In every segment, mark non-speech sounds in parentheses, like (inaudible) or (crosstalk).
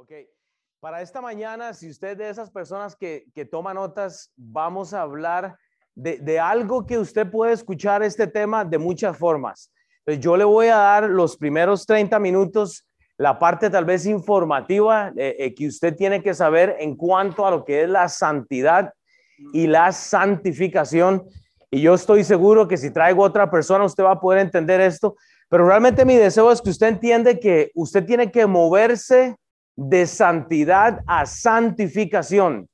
Ok, para esta mañana, si usted de esas personas que, que toma notas, vamos a hablar de, de, algo que usted puede escuchar este tema de muchas formas. Yo le voy a dar los primeros 30 minutos, la parte tal vez informativa eh, eh, que usted tiene que saber en cuanto a lo que es la santidad y la santificación. Y yo estoy seguro que si traigo otra persona, usted va a poder entender esto. Pero realmente mi deseo es que usted entiende que usted tiene que moverse de santidad a santificación.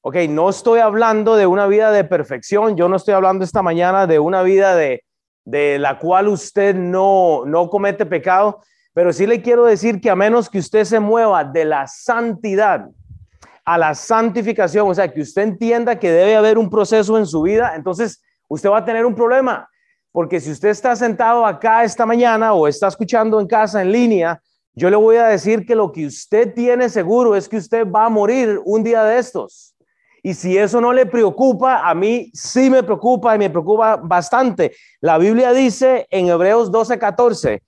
Ok, no estoy hablando de una vida de perfección, yo no estoy hablando esta mañana de una vida de, de la cual usted no, no comete pecado, pero sí le quiero decir que a menos que usted se mueva de la santidad a la santificación, o sea, que usted entienda que debe haber un proceso en su vida, entonces usted va a tener un problema, porque si usted está sentado acá esta mañana o está escuchando en casa en línea, yo le voy a decir que lo que usted tiene seguro es que usted va a morir un día de estos. Y si eso no le preocupa, a mí sí me preocupa y me preocupa bastante. La Biblia dice en Hebreos 12:14,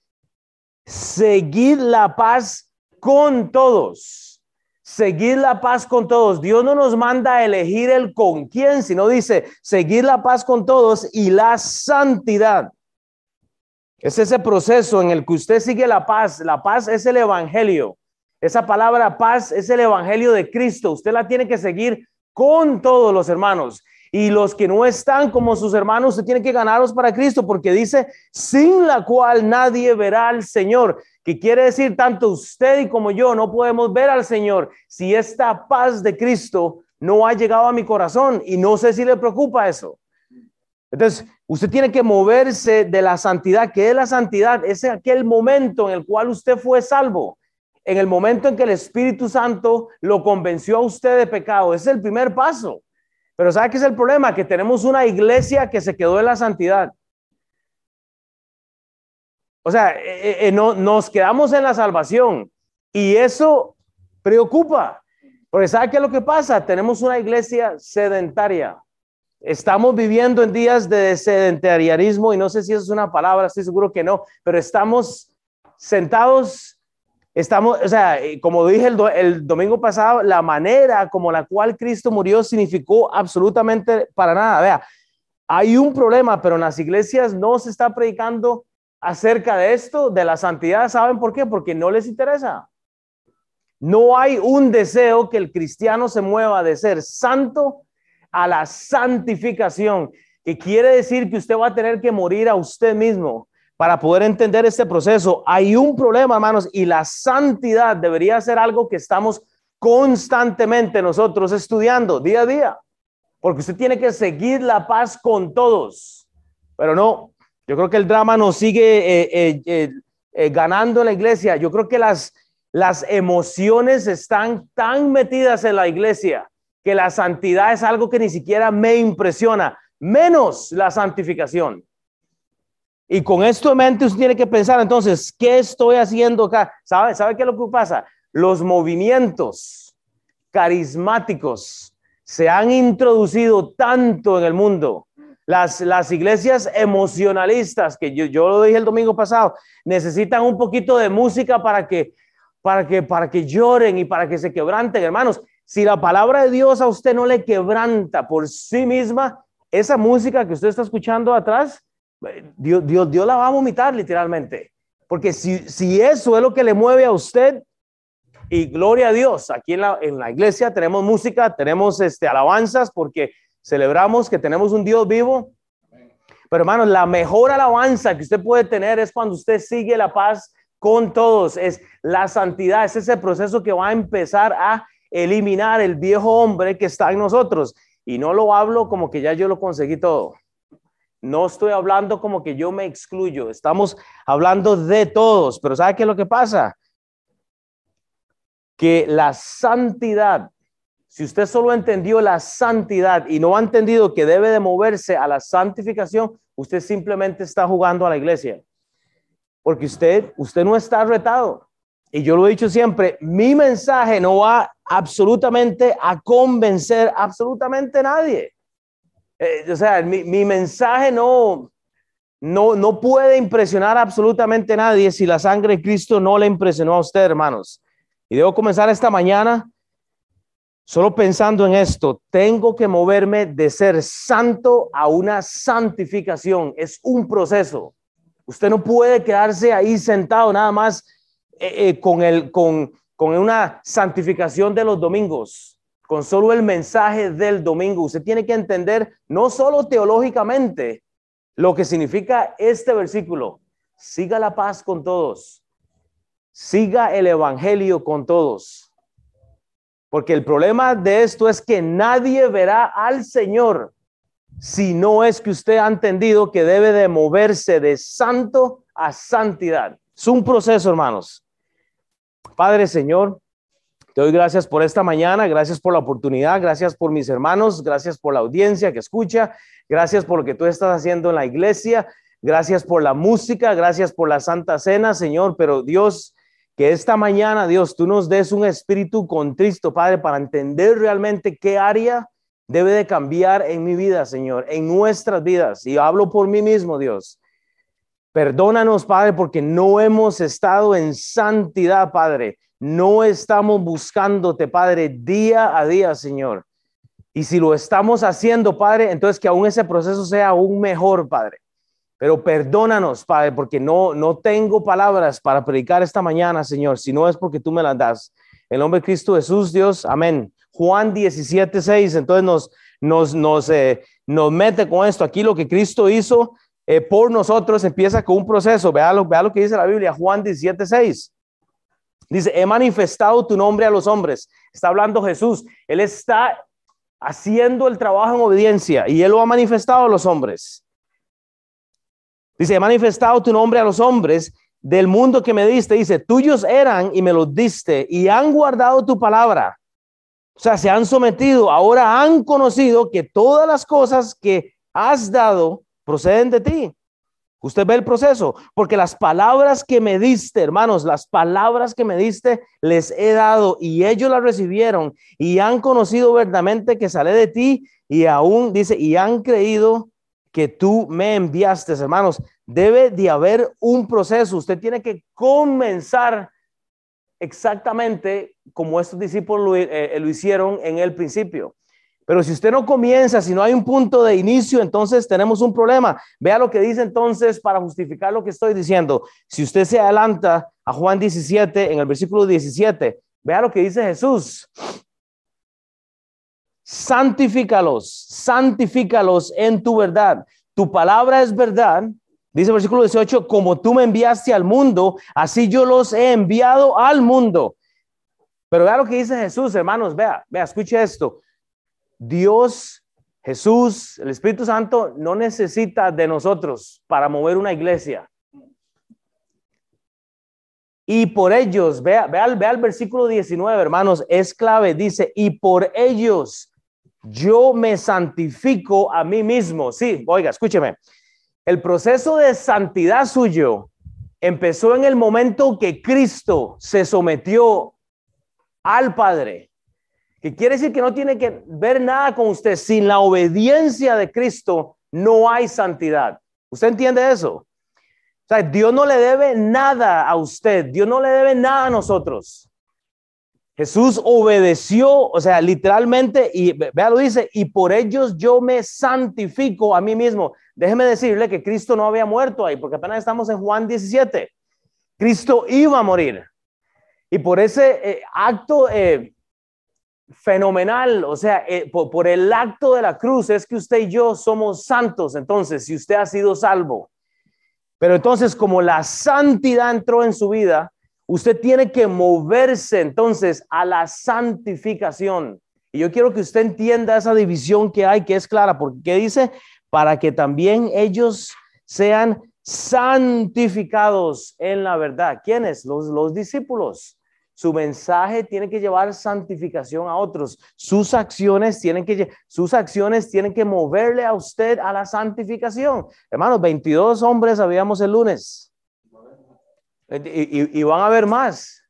seguid la paz con todos. Seguid la paz con todos. Dios no nos manda a elegir el con quién, sino dice, seguid la paz con todos y la santidad es ese proceso en el que usted sigue la paz. La paz es el evangelio. Esa palabra paz es el evangelio de Cristo. Usted la tiene que seguir con todos los hermanos. Y los que no están como sus hermanos, usted tiene que ganarlos para Cristo, porque dice, sin la cual nadie verá al Señor. Que quiere decir, tanto usted como yo no podemos ver al Señor si esta paz de Cristo no ha llegado a mi corazón. Y no sé si le preocupa eso. Entonces, usted tiene que moverse de la santidad. ¿Qué es la santidad? Es aquel momento en el cual usted fue salvo. En el momento en que el Espíritu Santo lo convenció a usted de pecado. Es el primer paso. Pero ¿sabe qué es el problema? Que tenemos una iglesia que se quedó en la santidad. O sea, eh, eh, eh, no, nos quedamos en la salvación. Y eso preocupa. Porque ¿sabe qué es lo que pasa? Tenemos una iglesia sedentaria. Estamos viviendo en días de sedentarismo y no sé si eso es una palabra, estoy seguro que no, pero estamos sentados, estamos, o sea, como dije el, el domingo pasado, la manera como la cual Cristo murió significó absolutamente para nada. Vea, hay un problema, pero en las iglesias no se está predicando acerca de esto, de la santidad. ¿Saben por qué? Porque no les interesa. No hay un deseo que el cristiano se mueva de ser santo a la santificación, que quiere decir que usted va a tener que morir a usted mismo para poder entender este proceso. Hay un problema, hermanos, y la santidad debería ser algo que estamos constantemente nosotros estudiando día a día, porque usted tiene que seguir la paz con todos, pero no, yo creo que el drama nos sigue eh, eh, eh, ganando en la iglesia. Yo creo que las, las emociones están tan metidas en la iglesia que la santidad es algo que ni siquiera me impresiona, menos la santificación. Y con esto en mente usted tiene que pensar entonces, ¿qué estoy haciendo acá? ¿Sabe, ¿Sabe qué es lo que pasa? Los movimientos carismáticos se han introducido tanto en el mundo. Las, las iglesias emocionalistas, que yo, yo lo dije el domingo pasado, necesitan un poquito de música para que, para que, para que lloren y para que se quebranten, hermanos. Si la palabra de Dios a usted no le quebranta por sí misma, esa música que usted está escuchando atrás, Dios, Dios, Dios la va a vomitar literalmente. Porque si, si eso es lo que le mueve a usted, y gloria a Dios, aquí en la, en la iglesia tenemos música, tenemos este, alabanzas, porque celebramos que tenemos un Dios vivo. Pero hermanos, la mejor alabanza que usted puede tener es cuando usted sigue la paz con todos, es la santidad, es ese proceso que va a empezar a eliminar el viejo hombre que está en nosotros. Y no lo hablo como que ya yo lo conseguí todo. No estoy hablando como que yo me excluyo. Estamos hablando de todos. Pero ¿sabe qué es lo que pasa? Que la santidad, si usted solo entendió la santidad y no ha entendido que debe de moverse a la santificación, usted simplemente está jugando a la iglesia. Porque usted, usted no está retado y yo lo he dicho siempre, mi mensaje no va absolutamente a convencer absolutamente nadie. Eh, o sea, mi, mi, mensaje no, no, no puede impresionar absolutamente nadie si la sangre de Cristo no le impresionó a usted, hermanos. Y debo comenzar esta mañana solo pensando en esto. Tengo que moverme de ser santo a una santificación. Es un proceso. Usted no puede quedarse ahí sentado nada más eh, eh, con, el, con, con una santificación de los domingos con solo el mensaje del domingo. Usted tiene que entender no solo teológicamente lo que significa este versículo. Siga la paz con todos. Siga el evangelio con todos. Porque el problema de esto es que nadie verá al Señor si no es que usted ha entendido que debe de moverse de santo a santidad. Es un proceso, hermanos. Padre Señor, te doy gracias por esta mañana, gracias por la oportunidad, gracias por mis hermanos, gracias por la audiencia que escucha, gracias por lo que tú estás haciendo en la iglesia, gracias por la música, gracias por la Santa Cena, Señor, pero Dios, que esta mañana, Dios, tú nos des un espíritu contristo, Padre, para entender realmente qué área debe de cambiar en mi vida, Señor, en nuestras vidas. Y hablo por mí mismo, Dios. Perdónanos, Padre, porque no hemos estado en santidad, Padre. No estamos buscándote, Padre, día a día, Señor. Y si lo estamos haciendo, Padre, entonces que aún ese proceso sea aún mejor, Padre. Pero perdónanos, Padre, porque no, no tengo palabras para predicar esta mañana, Señor, si no es porque tú me las das. En nombre de Cristo Jesús, Dios, amén. Juan 17, 6, entonces nos, nos, nos, eh, nos mete con esto. Aquí lo que Cristo hizo eh, por nosotros empieza con un proceso. Vea lo, vea lo que dice la Biblia, Juan 17, 6. Dice, he manifestado tu nombre a los hombres. Está hablando Jesús. Él está haciendo el trabajo en obediencia y él lo ha manifestado a los hombres. Dice, he manifestado tu nombre a los hombres del mundo que me diste. Dice, tuyos eran y me los diste y han guardado tu palabra. O sea, se han sometido, ahora han conocido que todas las cosas que has dado proceden de ti. Usted ve el proceso, porque las palabras que me diste, hermanos, las palabras que me diste, les he dado y ellos las recibieron y han conocido verdaderamente que sale de ti y aún dice, y han creído que tú me enviaste, hermanos. Debe de haber un proceso. Usted tiene que comenzar exactamente como estos discípulos lo, eh, lo hicieron en el principio. Pero si usted no comienza, si no hay un punto de inicio, entonces tenemos un problema. Vea lo que dice entonces para justificar lo que estoy diciendo. Si usted se adelanta a Juan 17, en el versículo 17, vea lo que dice Jesús. Santifícalos, santifícalos en tu verdad. Tu palabra es verdad. Dice el versículo 18, como tú me enviaste al mundo, así yo los he enviado al mundo. Pero vea lo que dice Jesús, hermanos, vea, vea, escuche esto. Dios, Jesús, el Espíritu Santo no necesita de nosotros para mover una iglesia. Y por ellos, vea, vea, vea el versículo 19, hermanos, es clave. Dice, y por ellos yo me santifico a mí mismo. Sí, oiga, escúcheme. El proceso de santidad suyo empezó en el momento que Cristo se sometió al Padre que quiere decir que no tiene que ver nada con usted. Sin la obediencia de Cristo no hay santidad. ¿Usted entiende eso? O sea, Dios no le debe nada a usted, Dios no le debe nada a nosotros. Jesús obedeció, o sea, literalmente, y vea lo dice, y por ellos yo me santifico a mí mismo. Déjeme decirle que Cristo no había muerto ahí, porque apenas estamos en Juan 17. Cristo iba a morir. Y por ese eh, acto eh, fenomenal, o sea, eh, por, el acto de la cruz es que usted y yo somos santos, entonces, si usted ha sido salvo. Pero entonces, como la santidad entró en su vida, usted tiene que moverse entonces a la santificación. Y yo quiero que usted entienda esa división que hay, que es clara, porque dice, para que también ellos sean santificados en la verdad. ¿Quiénes? Los, los discípulos. Su mensaje tiene que llevar santificación a otros. Sus acciones tienen que, sus acciones tienen que moverle a usted a la santificación. Hermanos, 22 hombres habíamos el lunes. Y, van a haber más.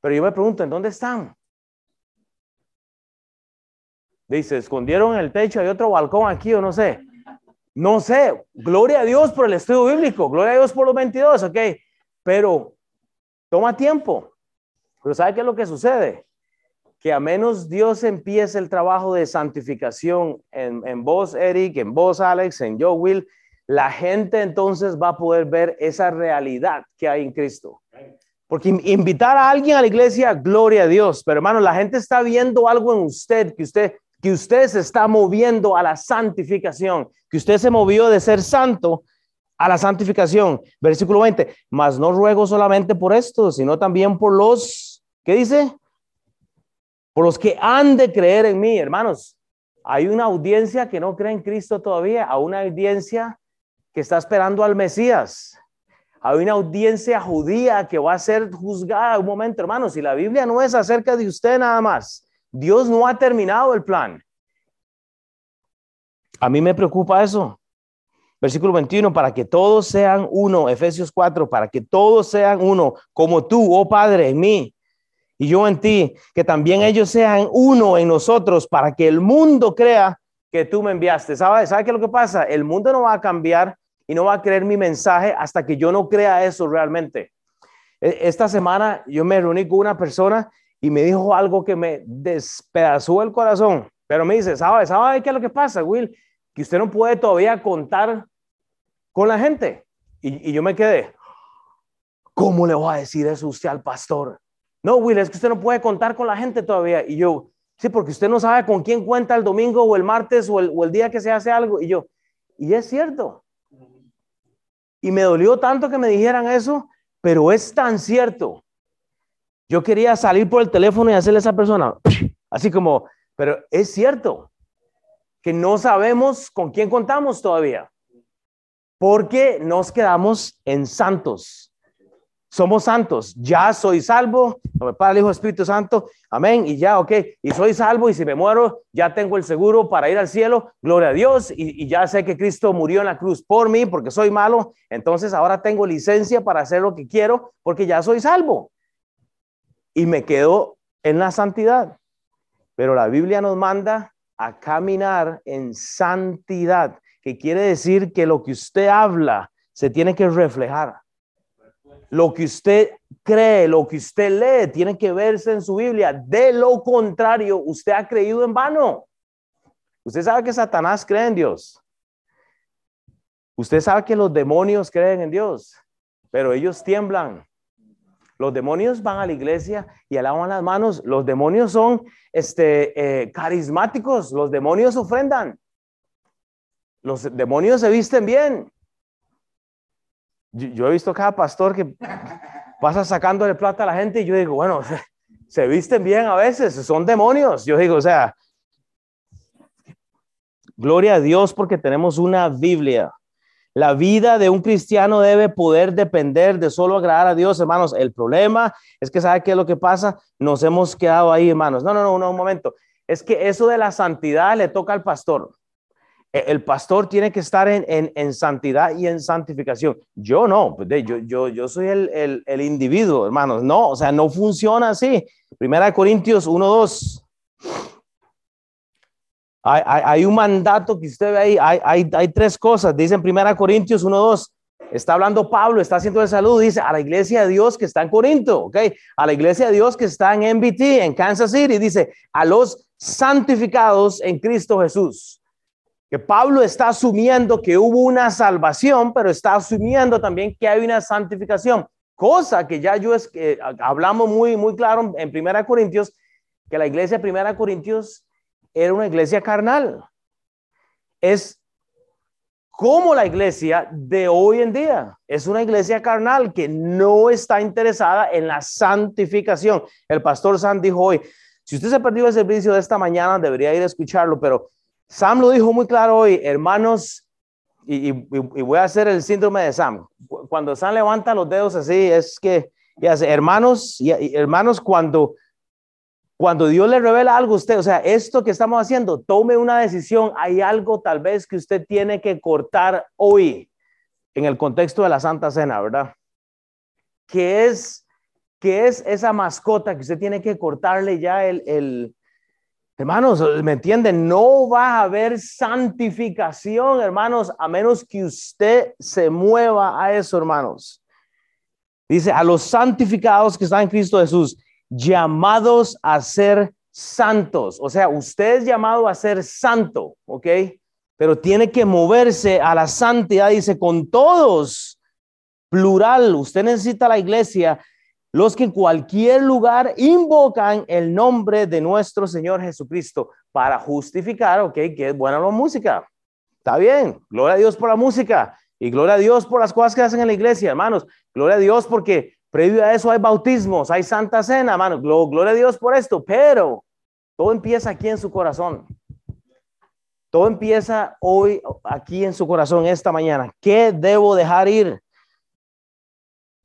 Pero yo me pregunto, ¿en dónde están? Dice, escondieron en el techo, hay otro balcón aquí o no sé. No sé, gloria a Dios por el estudio bíblico, gloria a Dios por los 22, ok. Pero toma tiempo. Pero ¿sabe qué es lo que sucede? Que a menos Dios empiece el trabajo de santificación en, en vos, Eric, en vos, Alex, en yo, Will, la gente entonces va a poder ver esa realidad que hay en Cristo. Porque invitar a alguien a la iglesia, gloria a Dios, pero hermano, la gente está viendo algo en usted que usted que usted se está moviendo a la santificación, que usted se movió de ser santo a la santificación. Versículo 20, mas no ruego solamente por esto, sino también por los, ¿qué dice? Por los que han de creer en mí, hermanos. Hay una audiencia que no cree en Cristo todavía, a una audiencia que está esperando al Mesías. Hay una audiencia judía que va a ser juzgada un momento, hermanos. Y la Biblia no es acerca de usted nada más. Dios no ha terminado el plan. A mí me preocupa eso. Versículo 21, para que todos sean uno, Efesios 4, para que todos sean uno, como tú, oh Padre, en mí y yo en ti, que también ellos sean uno en nosotros, para que el mundo crea que tú me enviaste. ¿Sabe, ¿Sabe qué es lo que pasa? El mundo no va a cambiar y no va a creer mi mensaje hasta que yo no crea eso realmente. E, esta semana yo me reuní con una persona y me dijo algo que me despedazó el corazón, pero me dice, ¿sabe, ¿sabe qué es lo que pasa, Will? Que usted no puede todavía contar con la gente. Y, y yo me quedé, ¿cómo le voy a decir eso usted al pastor? No, Will, es que usted no puede contar con la gente todavía. Y yo, sí, porque usted no sabe con quién cuenta el domingo o el martes o el, día que se hace algo. Y yo, y es cierto. Y me dolió tanto que me dijeran eso, pero es tan cierto. Yo quería salir por el teléfono y hacerle a esa persona, (clears throat) así como, pero es cierto que no sabemos con quién contamos todavía, porque nos quedamos en santos. Somos santos, ya soy salvo, para el Hijo Espíritu Santo, amén, y ya, ok, y soy salvo, y si me muero, ya tengo el seguro para ir al cielo, gloria a Dios, y, y ya sé que Cristo murió en la cruz por mí, porque soy malo, entonces ahora tengo licencia para hacer lo que quiero, porque ya soy salvo. Y me quedo en la santidad. Pero la Biblia nos manda a caminar en santidad, que quiere decir que lo que usted habla se tiene que reflejar. Lo que usted cree, lo que usted lee, tiene que verse en su Biblia. De lo contrario, usted ha creído en vano. Usted sabe que Satanás cree en Dios. Usted sabe que los demonios creen en Dios, pero ellos tiemblan los demonios van a la iglesia y alaban las manos. Los demonios son este, eh, carismáticos. Los demonios ofrendan. Los demonios se visten bien. Yo, he visto cada pastor que pasa sacándole plata a la gente y yo digo, bueno, (laughs) se visten bien a veces, son demonios. Yo digo, o sea, gloria a Dios porque tenemos una Biblia. La vida de un cristiano debe poder depender de solo agradar a Dios, hermanos. El problema es que, ¿sabe qué es lo que pasa? Nos hemos quedado ahí, hermanos. No, no, no, no, un momento. Es que eso de la santidad le toca al pastor. E, el pastor tiene que estar en, en, santidad y en santificación. Yo no, pues, yo, yo, yo soy el, el, el individuo, hermanos. No, o sea, no funciona así. Primera de Corintios 1, 2. Hay, un mandato que usted ve ahí, hay, hay, tres cosas. Dice en 1 Corintios 1, 2, está hablando Pablo, está haciendo el saludo, dice a la iglesia de Dios que está en Corinto, ¿ok? A la iglesia de Dios que está en MBT, en Kansas City, dice a los santificados en Cristo Jesús. Que Pablo está asumiendo que hubo una salvación, pero está asumiendo también que hay una santificación, cosa que ya yo es que hablamos muy, muy claro en 1 Corintios, que la iglesia 1 Corintios era una iglesia carnal. Es como la iglesia de hoy en día. Es una iglesia carnal que no está interesada en la santificación. El pastor Sam dijo hoy, si usted se perdió el servicio de esta mañana, debería ir a escucharlo, pero Sam lo dijo muy claro hoy, hermanos, y, voy a hacer el síndrome de Sam. Cuando Sam levanta los dedos así, es que, ya hermanos, y, hermanos, cuando cuando Dios le revela algo a usted, o sea, esto que estamos haciendo, tome una decisión. Hay algo tal vez que usted tiene que cortar hoy en el contexto de la Santa Cena, ¿verdad? ¿Qué es, qué es esa mascota que usted tiene que cortarle ya el, el... Hermanos, ¿me entienden? No va a haber santificación, hermanos, a menos que usted se mueva a eso, hermanos. Dice, a los santificados que están en Cristo Jesús llamados a ser santos. O sea, usted es llamado a ser santo, ¿ok? Pero tiene que moverse a la santidad, dice, con todos, plural. Usted necesita la iglesia, los que en cualquier lugar invocan el nombre de nuestro Señor Jesucristo para justificar, ¿ok? Que es buena la música. Está bien, gloria a Dios por la música y gloria a Dios por las cosas que hacen en la iglesia, hermanos. Gloria a Dios porque previo a eso hay bautismos, hay santa cena, hermanos. Gloria a Dios por esto, pero todo empieza aquí en su corazón. Todo empieza hoy aquí en su corazón esta mañana. ¿Qué debo dejar ir?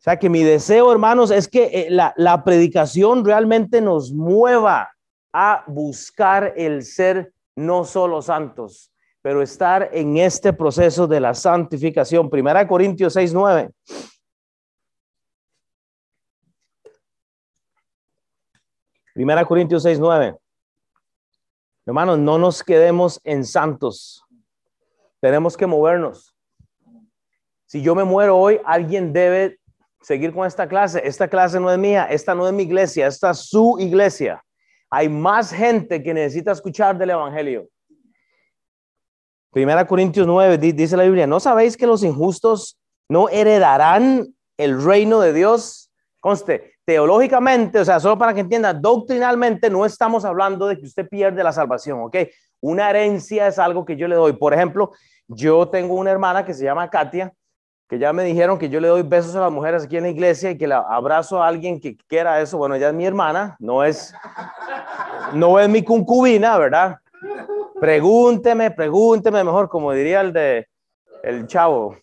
O sea que mi deseo, hermanos, es que eh, la, la predicación realmente nos mueva a buscar el ser no solo santos, pero estar en este proceso de la santificación. Primera Corintios 6, 9. Primera Corintios 6, 9. Hermanos, no nos quedemos en santos. Tenemos que movernos. Si yo me muero hoy, alguien debe seguir con esta clase. Esta clase no es mía, esta no es mi iglesia, esta es su iglesia. Hay más gente que necesita escuchar del Evangelio. Primera Corintios 9 dice la Biblia, ¿no sabéis que los injustos no heredarán el reino de Dios? Conste, teológicamente, o sea, solo para que entienda, doctrinalmente no estamos hablando de que usted pierde la salvación, ¿ok? Una herencia es algo que yo le doy. Por ejemplo, yo tengo una hermana que se llama Katia, que ya me dijeron que yo le doy besos a las mujeres aquí en la iglesia y que la abrazo a alguien que quiera eso. Bueno, ella es mi hermana, no es, no es mi concubina, ¿verdad? Pregúnteme, pregúnteme mejor, como diría el de el chavo.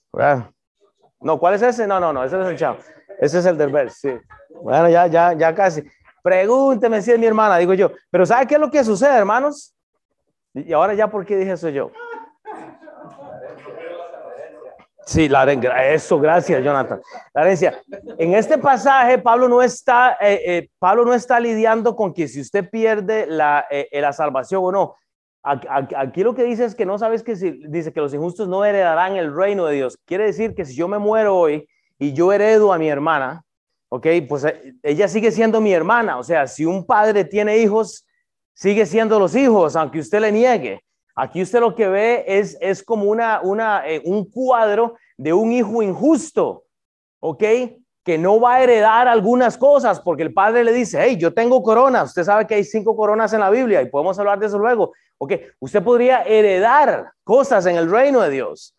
No, ¿cuál es ese? No, no, no, ese es el chavo. Ese es el del verso, sí. Bueno, ya, ya, ya casi. Pregúnteme si es mi hermana, digo yo. Pero ¿sabe qué es lo que sucede, hermanos? Y ahora ya, ¿por qué dije eso yo? Sí, la eso, gracias, Jonathan. La herencia. En este pasaje, Pablo no está, eh, eh, Pablo no está lidiando con que si usted pierde la, eh, la salvación o no. Aquí lo que dice es que no sabes que si, dice que los injustos no heredarán el reino de Dios. Quiere decir que si yo me muero hoy y yo heredo a mi hermana, ok, pues eh, ella sigue siendo mi hermana. O sea, si un padre tiene hijos, sigue siendo los hijos, aunque usted le niegue. Aquí usted lo que ve es, es como una, una, eh, un cuadro de un hijo injusto, ¿ok? que no va a heredar algunas cosas porque el padre le dice, hey, yo tengo corona, usted sabe que hay cinco coronas en la Biblia y podemos hablar de eso luego, ok, usted podría heredar cosas en el reino de Dios,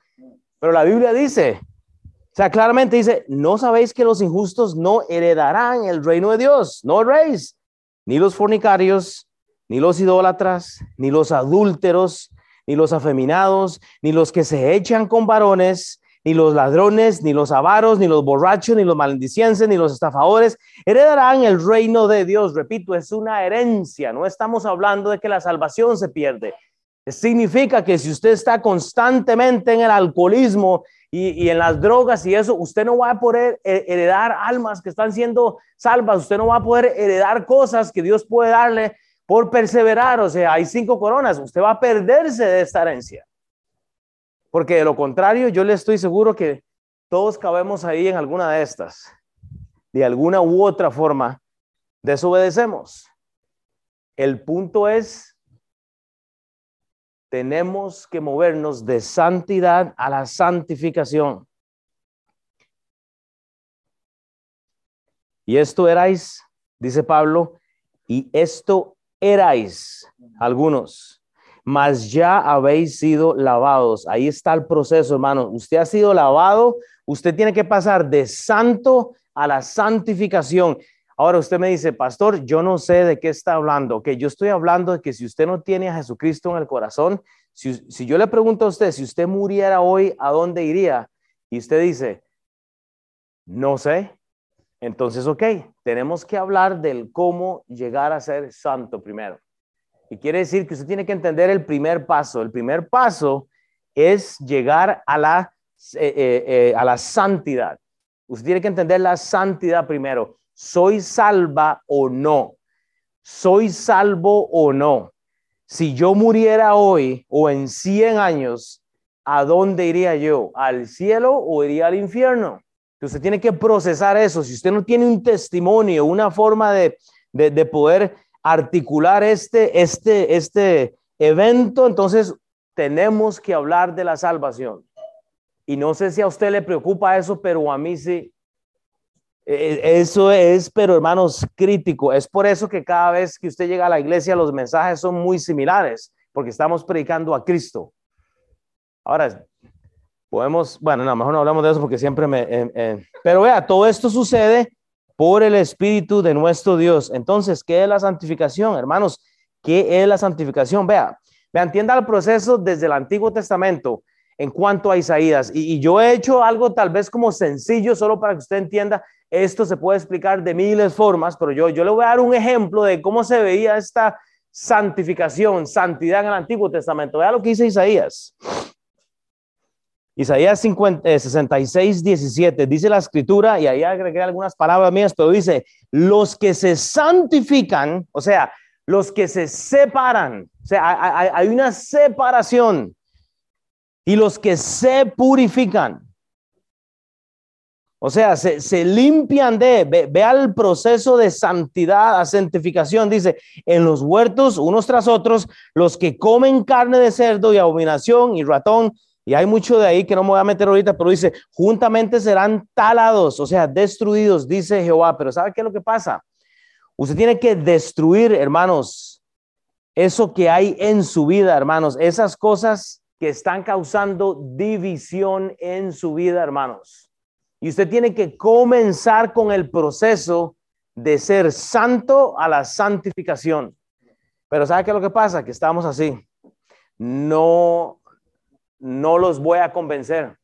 pero la Biblia dice, o sea, claramente dice, no sabéis que los injustos no heredarán el reino de Dios, no reis, ni los fornicarios, ni los idólatras, ni los adúlteros, ni los afeminados, ni los que se echan con varones, ni los ladrones, ni los avaros, ni los borrachos, ni los malendicienses, ni los estafadores heredarán el reino de Dios. Repito, es una herencia. No estamos hablando de que la salvación se pierde. Significa que si usted está constantemente en el alcoholismo y, en las drogas y eso, usted no va a poder heredar almas que están siendo salvas. Usted no va a poder heredar cosas que Dios puede darle por perseverar. O sea, hay cinco coronas. Usted va a perderse de esta herencia. Porque de lo contrario, yo le estoy seguro que todos cabemos ahí en alguna de estas. De alguna u otra forma, desobedecemos. El punto es, tenemos que movernos de santidad a la santificación. Y esto erais, dice Pablo, y esto erais algunos mas ya habéis sido lavados. Ahí está el proceso, hermano. Usted ha sido lavado, usted tiene que pasar de santo a la santificación. Ahora usted me dice, pastor, yo no sé de qué está hablando. Que yo estoy hablando de que si usted no tiene a Jesucristo en el corazón, si, si yo le pregunto a usted, si usted muriera hoy, ¿a dónde iría? Y usted dice, no sé. Entonces, ok, tenemos que hablar del cómo llegar a ser santo primero. Y quiere decir que usted tiene que entender el primer paso. El primer paso es llegar a la, eh, eh, eh, a la santidad. Usted tiene que entender la santidad primero. ¿Soy salva o no? ¿Soy salvo o no? Si yo muriera hoy o en 100 años, ¿a dónde iría yo? ¿Al cielo o iría al infierno? Usted tiene que procesar eso. Si usted no tiene un testimonio, una forma de, de, poder articular este, este, este evento, entonces tenemos que hablar de la salvación. Y no sé si a usted le preocupa eso, pero a mí sí. E, e, eso es, pero hermanos, crítico. Es por eso que cada vez que usted llega a la iglesia, los mensajes son muy similares, porque estamos predicando a Cristo. Ahora, podemos, bueno, no, mejor no hablamos de eso porque siempre me... Eh, eh, pero vea, todo esto sucede por el Espíritu de nuestro Dios. Entonces, ¿qué es la santificación, hermanos? ¿Qué es la santificación? Vea, vea, entienda el proceso desde el Antiguo Testamento en cuanto a Isaías. Y, yo he hecho algo tal vez como sencillo, solo para que usted entienda. Esto se puede explicar de miles formas, pero yo, yo le voy a dar un ejemplo de cómo se veía esta santificación, santidad en el Antiguo Testamento. Vea lo que dice Isaías. Isaías 66, 17, dice la escritura, y ahí agregué algunas palabras mías, pero dice, los que se santifican, o sea, los que se separan, o sea, hay, una separación, y los que se purifican, o sea, se, limpian de, vea el proceso de santidad, a santificación, dice, en los huertos, unos tras otros, los que comen carne de cerdo y abominación y ratón, y hay mucho de ahí que no me voy a meter ahorita, pero dice, juntamente serán talados, o sea, destruidos, dice Jehová. Pero ¿sabe qué es lo que pasa? Usted tiene que destruir, hermanos, eso que hay en su vida, hermanos, esas cosas que están causando división en su vida, hermanos. Y usted tiene que comenzar con el proceso de ser santo a la santificación. Pero ¿sabe qué es lo que pasa? Que estamos así. No no los voy a convencer.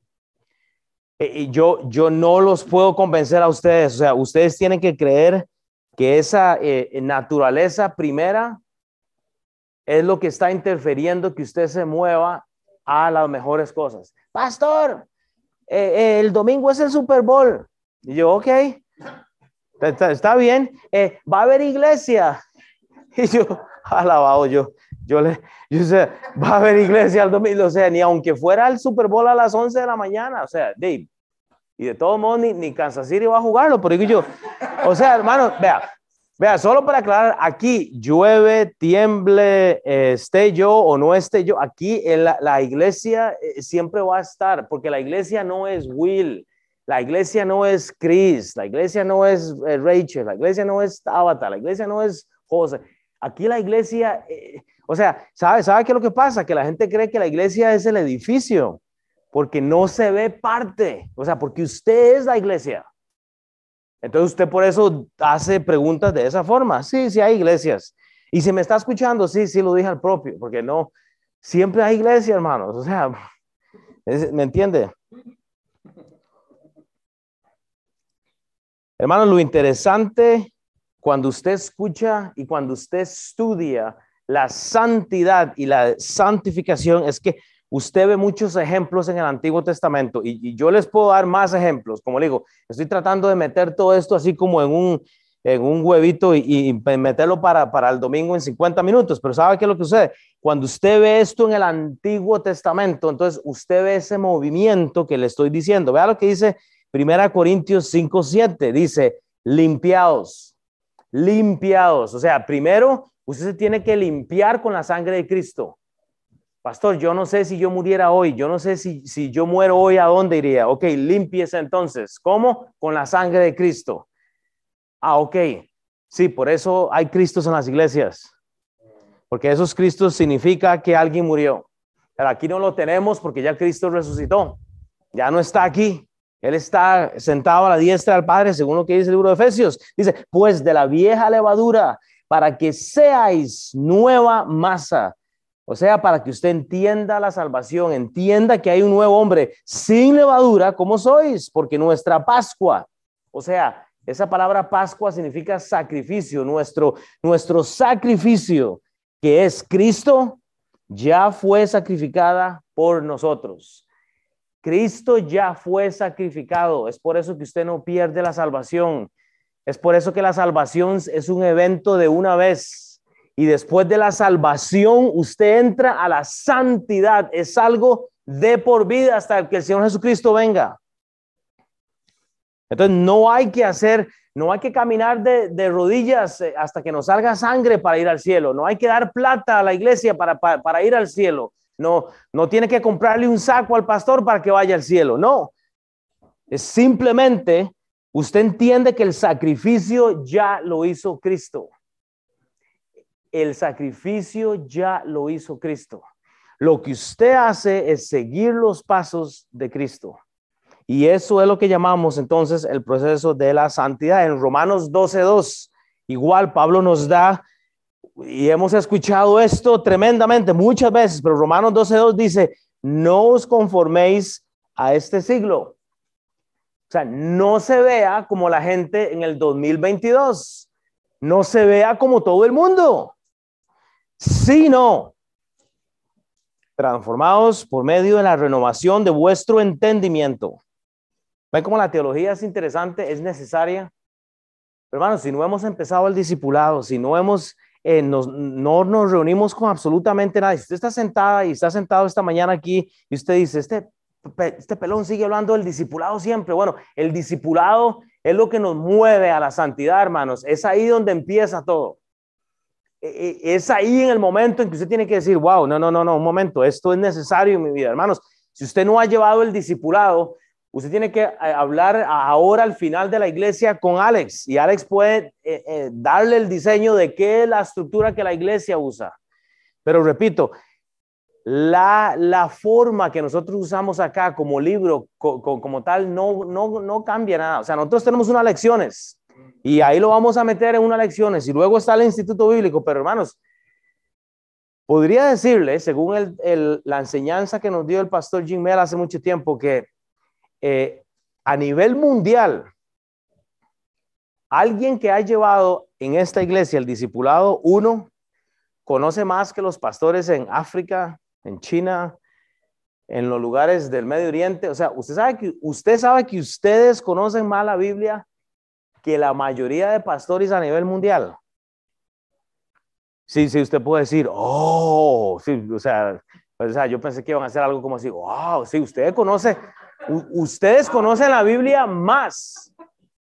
Eh, y yo, yo no los puedo convencer a ustedes. O sea, ustedes tienen que creer que esa eh, naturaleza primera es lo que está interfiriendo que usted se mueva a las mejores cosas. Pastor, eh, el domingo es el Super Bowl. Y yo, ok, está, bien. va a haber iglesia. (laughs) Y yo, alabado yo. Yo le, yo sé, va a haber iglesia el domingo, o sea, ni aunque fuera el Super Bowl a las 11 de la mañana, o sea, Dave, y de todo modo ni, ni Kansas City va a jugarlo, pero yo, o sea, hermano, vea, vea, solo para aclarar, aquí llueve, tiemble, eh, esté yo o no esté yo, aquí en la, la iglesia eh, siempre va a estar, porque la iglesia no es Will, la iglesia no es Chris, la iglesia no es eh, Rachel, la iglesia no es Tabata, la iglesia no es José, aquí la iglesia... O sea, ¿sabe, ¿sabe qué es lo que pasa? Que la gente cree que la iglesia es el edificio, porque no se ve parte, o sea, porque usted es la iglesia. Entonces usted por eso hace preguntas de esa forma. Sí, sí hay iglesias. Y si me está escuchando, sí, sí lo dije al propio, porque no, siempre hay iglesia, hermanos. O sea, (laughs) ¿me entiende? Hermanos, lo interesante cuando usted escucha y cuando usted estudia la santidad y la santificación es que usted ve muchos ejemplos en el Antiguo Testamento y, yo les puedo dar más ejemplos. Como le digo, estoy tratando de meter todo esto así como en un, en un huevito y, meterlo para, para el domingo en 50 minutos. Pero ¿sabe qué es lo que sucede? Cuando usted ve esto en el Antiguo Testamento, entonces usted ve ese movimiento que le estoy diciendo. Vea lo que dice 1 Corintios 5, 7. Dice, limpiados, limpiados. O sea, primero Usted se tiene que limpiar con la sangre de Cristo. Pastor, yo no sé si yo muriera hoy, yo no sé si, si yo muero hoy, ¿a dónde iría? Ok, limpiese entonces. ¿Cómo? Con la sangre de Cristo. Ah, ok. Sí, por eso hay Cristos en las iglesias. Porque esos Cristos significa que alguien murió. Pero aquí no lo tenemos porque ya Cristo resucitó. Ya no está aquí. Él está sentado a la diestra del Padre, según lo que dice el libro de Efesios. Dice, pues de la vieja levadura para que seáis nueva masa. O sea, para que usted entienda la salvación, entienda que hay un nuevo hombre sin levadura, como sois, porque nuestra Pascua, o sea, esa palabra Pascua significa sacrificio, nuestro, nuestro sacrificio, que es Cristo, ya fue sacrificada por nosotros. Cristo ya fue sacrificado, es por eso que usted no pierde la salvación. Es por eso que la salvación es un evento de una vez. Y después de la salvación, usted entra a la santidad. Es algo de por vida hasta que el Señor Jesucristo venga. Entonces, no hay que hacer no hay que caminar de, rodillas eh, hasta que nos salga sangre para ir al cielo. No hay que dar plata a la iglesia para, para, ir al cielo. No, no tiene que comprarle un saco al pastor para que vaya al cielo. No. Es simplemente usted entiende que el sacrificio ya lo hizo Cristo. El sacrificio ya lo hizo Cristo. Lo que usted hace es seguir los pasos de Cristo. Y eso es lo que llamamos entonces el proceso de la santidad. En Romanos 12.2, igual Pablo nos da, y hemos escuchado esto tremendamente muchas veces, pero Romanos 12.2 dice, no os conforméis a este siglo. Sea, no se vea como la gente en el 2022, no se vea como todo el mundo, sino transformados por medio de la renovación de vuestro entendimiento. ¿Ven cómo la teología es interesante, es necesaria? hermanos, si no hemos empezado el discipulado, si no hemos, eh, no nos reunimos con absolutamente nadie, si usted está sentada y está sentado esta mañana aquí y usted dice, este, este pelón sigue hablando del discipulado siempre. Bueno, el discipulado es lo que nos mueve a la santidad, hermanos. Es ahí donde empieza todo. E, e, es ahí en el momento en que usted tiene que decir, wow, no, no, no, no, un momento, esto es necesario en mi vida. Hermanos, si usted no ha llevado el discipulado, Usted tiene que eh, hablar ahora al final de la iglesia con Alex y Alex puede eh, eh, darle el diseño de qué es la estructura que la iglesia usa. Pero repito, la, la forma que nosotros usamos acá como libro, como tal, no, no, no cambia nada. O sea, nosotros tenemos unas lecciones y ahí lo vamos a meter en unas lecciones y luego está el Instituto Bíblico. Pero hermanos, podría decirle, según el, el, la enseñanza que nos dio el pastor Jim Mel hace mucho tiempo, que eh, a nivel mundial, alguien que ha llevado en esta iglesia el discipulado, uno, conoce más que los pastores en África, en China, en los lugares del Medio Oriente. O sea, usted sabe que, usted sabe que ustedes conocen más la Biblia que la mayoría de pastores a nivel mundial. Sí, sí, usted puede decir, oh, sí, o sea, o sea, yo pensé que iban a hacer algo como así, wow, sí, usted conoce ustedes conocen la Biblia más,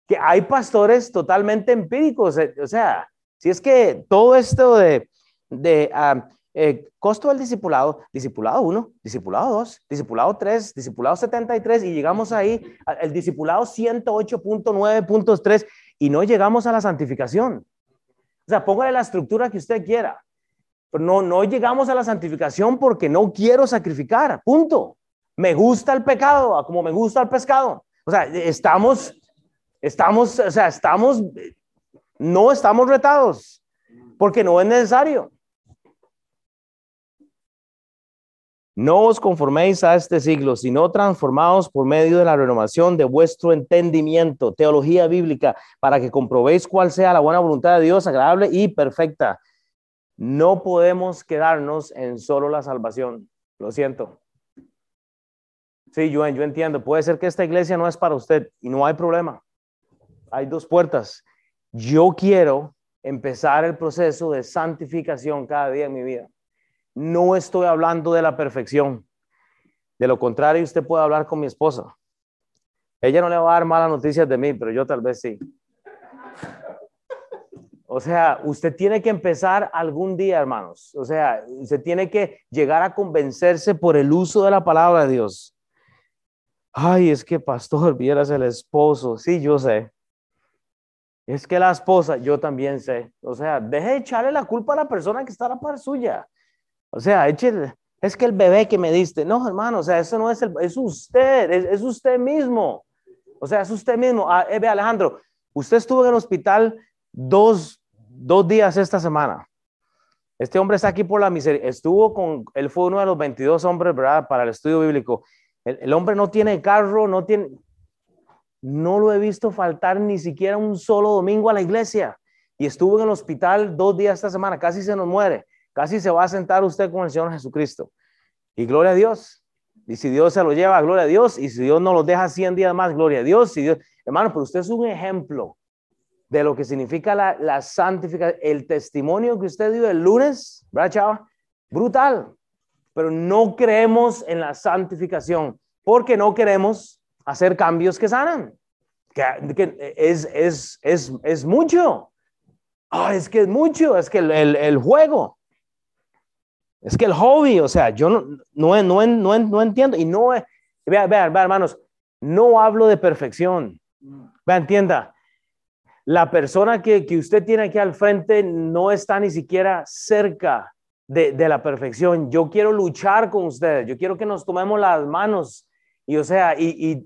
que hay pastores totalmente empíricos. Eh, o sea, si es que todo esto de, de ah, eh, costo del discipulado, discipulado 1, discipulado 2, discipulado 3, discipulado 73 y llegamos ahí al discipulado 108.9.3 y no llegamos a la santificación. O sea, póngale la estructura que usted quiera. Pero no, no llegamos a la santificación porque no quiero sacrificar, punto me gusta el pecado, como me gusta el pescado. O sea, estamos, estamos, o sea, estamos, no estamos retados, porque no es necesario. No os conforméis a este siglo, sino transformaos por medio de la renovación de vuestro entendimiento, teología bíblica, para que comprobéis cuál sea la buena voluntad de Dios, agradable y perfecta. No podemos quedarnos en solo la salvación. Lo siento. Sí, yo, yo entiendo. Puede ser que esta iglesia no es para usted y no hay problema. Hay dos puertas. Yo quiero empezar el proceso de santificación cada día en mi vida. No estoy hablando de la perfección. De lo contrario, usted puede hablar con mi esposa. Ella no le va a dar malas noticias de mí, pero yo tal vez sí. O sea, usted tiene que empezar algún día, hermanos. O sea, usted tiene que llegar a convencerse por el uso de la palabra de Dios. Ay, es que pastor, vieras el esposo. Sí, yo sé. Es que la esposa, yo también sé. O sea, deje de echarle la culpa a la persona que está a la par suya. O sea, es que el bebé que me diste. No, hermano, o sea, eso no es el, es usted, es, usted mismo. O sea, es usted mismo. Ah, eh, Alejandro, usted estuvo en el hospital dos, dos días esta semana. Este hombre está aquí por la miseria. Estuvo con, él fue uno de los 22 hombres, ¿verdad? Para el estudio bíblico. El, hombre no tiene carro, no tiene... No lo he visto faltar ni siquiera un solo domingo a la iglesia. Y estuvo en el hospital dos días esta semana, casi se nos muere. Casi se va a sentar usted con el Señor Jesucristo. Y gloria a Dios. Y si Dios se lo lleva, gloria a Dios. Y si Dios no lo deja 100 días más, gloria a Dios. Dios... Hermano, pero usted es un ejemplo de lo que significa la, la santificación. El testimonio que usted dio el lunes, ¿verdad, chava? Brutal pero no creemos en la santificación porque no queremos hacer cambios que sanan. que, es, es, es, es, mucho. Ah, es que es mucho, es que el, el, el, juego, es que el hobby, o sea, yo no, no, no, no, no entiendo y no, vean, vean, vean, hermanos, no hablo de perfección. Vean, entienda, la persona que, que, usted tiene aquí al frente no está ni siquiera cerca de, de, la perfección. Yo quiero luchar con ustedes, yo quiero que nos tomemos las manos y, o sea, y,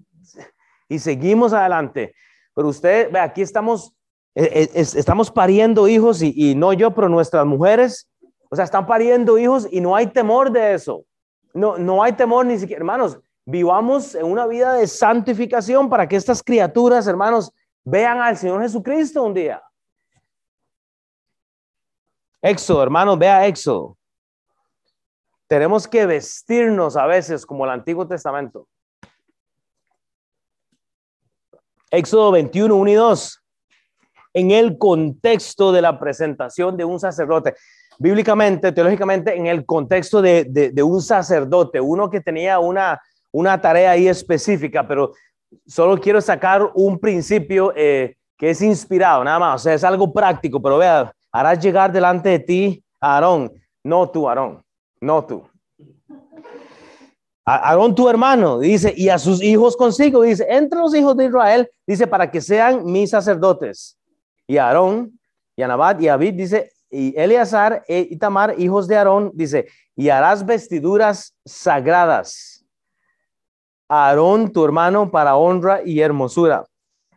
y, seguimos adelante. Pero usted, aquí estamos, eh, eh, estamos pariendo hijos y, y no yo, pero nuestras mujeres, o sea, están pariendo hijos y no hay temor de eso. No, no hay temor ni siquiera, hermanos, vivamos en una vida de santificación para que estas criaturas, hermanos, vean al Señor Jesucristo un día. Éxodo, hermanos, vea Éxodo. Tenemos que vestirnos a veces como el Antiguo Testamento. Éxodo 21, 1 y 2. En el contexto de la presentación de un sacerdote. Bíblicamente, teológicamente, en el contexto de, de, un sacerdote, uno que tenía una, una tarea ahí específica, pero solo quiero sacar un principio eh, que es inspirado, nada más, o sea, es algo práctico, pero vea, harás llegar delante de ti a Aarón, no tú, Aarón, no tú. Aarón tu hermano, dice, y a sus hijos consigo, dice, entre los hijos de Israel, dice, para que sean mis sacerdotes. Y Aarón, y Anabat, y Abid, dice, y Eleazar e Itamar, hijos de Aarón, dice, y harás vestiduras sagradas Aarón, tu hermano, para honra y hermosura.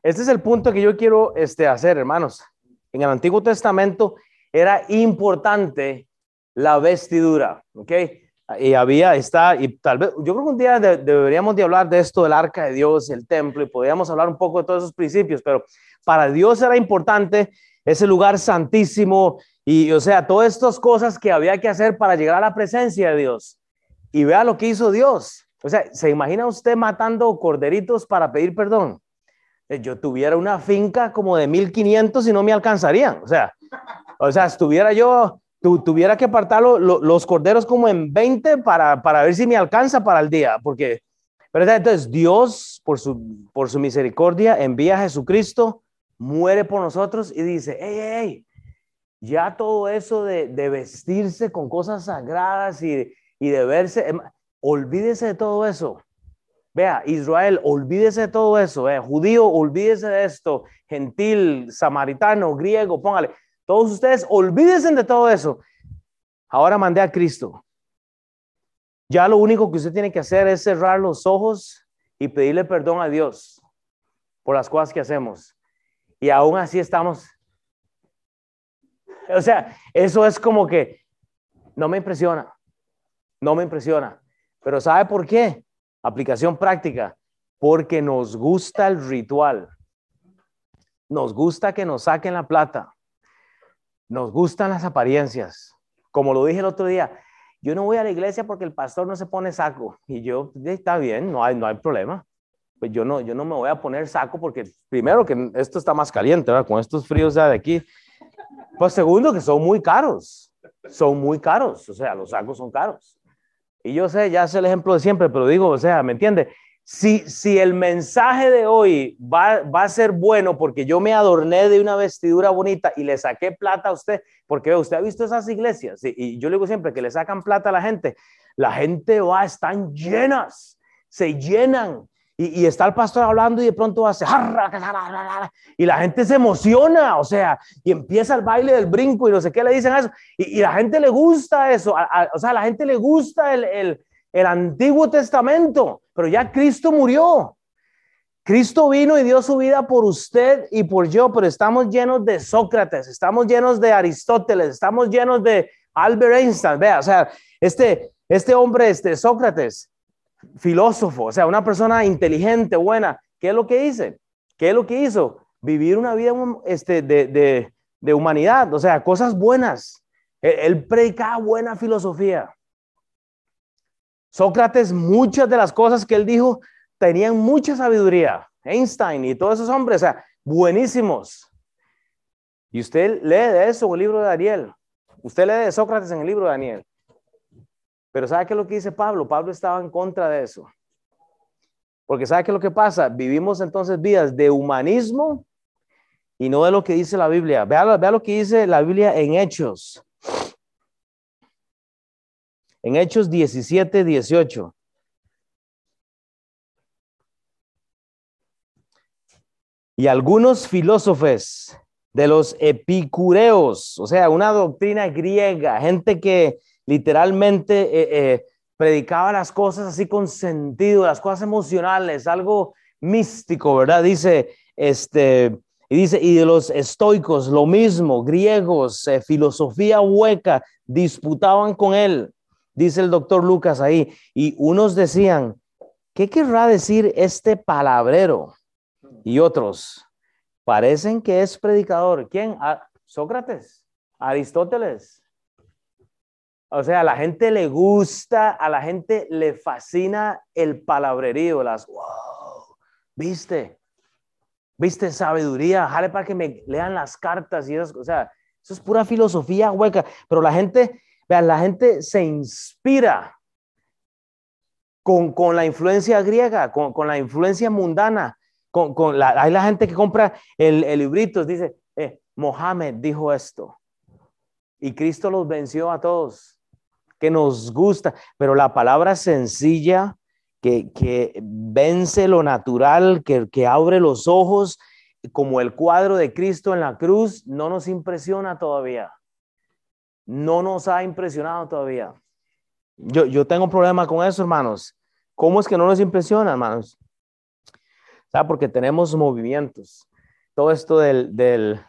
Este es el punto que yo quiero este, hacer, hermanos. En el Antiguo Testamento era importante la vestidura, ¿ok? Y había, está, y tal vez, yo creo que un día deberíamos de hablar de esto del arca de Dios, el templo, y podríamos hablar un poco de todos esos principios, pero para Dios era importante ese lugar santísimo y, o sea, todas estas cosas que había que hacer para llegar a la presencia de Dios. Y vea lo que hizo Dios. O sea, ¿se imagina usted matando corderitos para pedir perdón? Eh, yo tuviera una finca como de 1500 y no me alcanzarían. O sea, o sea, estuviera yo, tuviera que apartar los corderos como en 20 para, para ver si me alcanza para el día. Porque, ¿verdad? Entonces, Dios, por su, por su misericordia, envía a Jesucristo, muere por nosotros y dice, hey, hey, ya todo eso de, de vestirse con cosas sagradas y, y de verse em, olvídese de todo eso. Vea, Israel, olvídese de todo eso. Vea, judío, olvídese de esto. Gentil, samaritano, griego, póngale. Todos ustedes, olvídense de todo eso. Ahora mandé a Cristo. Ya lo único que usted tiene que hacer es cerrar los ojos y pedirle perdón a Dios por las cosas que hacemos. Y aún así estamos. O sea, eso es como que no me impresiona. No me impresiona. Pero ¿sabe por qué? Aplicación práctica. Porque nos gusta el ritual. Nos gusta que nos saquen la plata. Nos gustan las apariencias. Como lo dije el otro día, yo no voy a la iglesia porque el pastor no se pone saco. Y yo, está bien, no hay, no hay problema. Pues yo no, yo no me voy a poner saco porque primero que esto está más caliente, ¿verdad? Con estos fríos de aquí. Pues segundo que son muy caros. Son muy caros. O sea, los sacos son caros. Y yo sé, ya sé el ejemplo de siempre, pero digo, o sea, ¿me entiende? Si, si el mensaje de hoy va, va a ser bueno porque yo me adorné de una vestidura bonita y le saqué plata a usted, porque usted ha visto esas iglesias, y, y yo le digo siempre que le sacan plata a la gente, la gente va, están llenas, se llenan, y, está el pastor hablando y de pronto hace y la gente se emociona, o sea, y empieza el baile del brinco y no sé qué le dicen a eso, y, la gente le gusta eso, o sea, a la gente le gusta el, el, el Antiguo Testamento, pero ya Cristo murió. Cristo vino y dio su vida por usted y por yo, pero estamos llenos de Sócrates, estamos llenos de Aristóteles, estamos llenos de Albert Einstein. Vea, o sea, este, este hombre, este Sócrates, filósofo, o sea, una persona inteligente, buena, ¿qué es lo que hice? ¿Qué es lo que hizo? Vivir una vida este, de, de, humanidad, o sea, cosas buenas. Él, él predicaba buena filosofía. Sócrates, muchas de las cosas que él dijo tenían mucha sabiduría. Einstein y todos esos hombres, o sea, buenísimos. Y usted lee de eso en el libro de Daniel. Usted lee de Sócrates en el libro de Daniel. Pero ¿sabe qué es lo que dice Pablo? Pablo estaba en contra de eso. Porque ¿sabe qué es lo que pasa? Vivimos entonces vidas de humanismo y no de lo que dice la Biblia. Vea, vea lo que dice la Biblia en Hechos. En Hechos 17, 18. Y algunos filósofos de los epicureos, o sea, una doctrina griega, gente que literalmente eh, eh, predicaba las cosas así con sentido, las cosas emocionales, algo místico, ¿verdad? Dice, este, y dice, y de los estoicos, lo mismo, griegos, eh, filosofía hueca, disputaban con él, dice el doctor Lucas ahí, y unos decían, ¿qué querrá decir este palabrero? Y otros, parecen que es predicador. ¿Quién? Ah, Sócrates, Aristóteles. O sea, a la gente le gusta, a la gente le fascina el palabrerío, las, wow, viste, viste sabiduría, jale para que me lean las cartas y eso, o sea, eso es pura filosofía hueca, pero la gente, vean, la gente se inspira con, con la influencia griega, con, con la influencia mundana, con, la, hay la gente que compra el, el librito, dice, eh, Mohammed dijo esto. Y Cristo los venció a todos, que nos gusta, pero la palabra sencilla que, vence lo natural, que, que abre los ojos, como el cuadro de Cristo en la cruz, no nos impresiona todavía. No nos ha impresionado todavía. Yo, yo tengo un problema con eso, hermanos. ¿Cómo es que no nos impresiona, hermanos? Porque tenemos movimientos. Todo esto del, del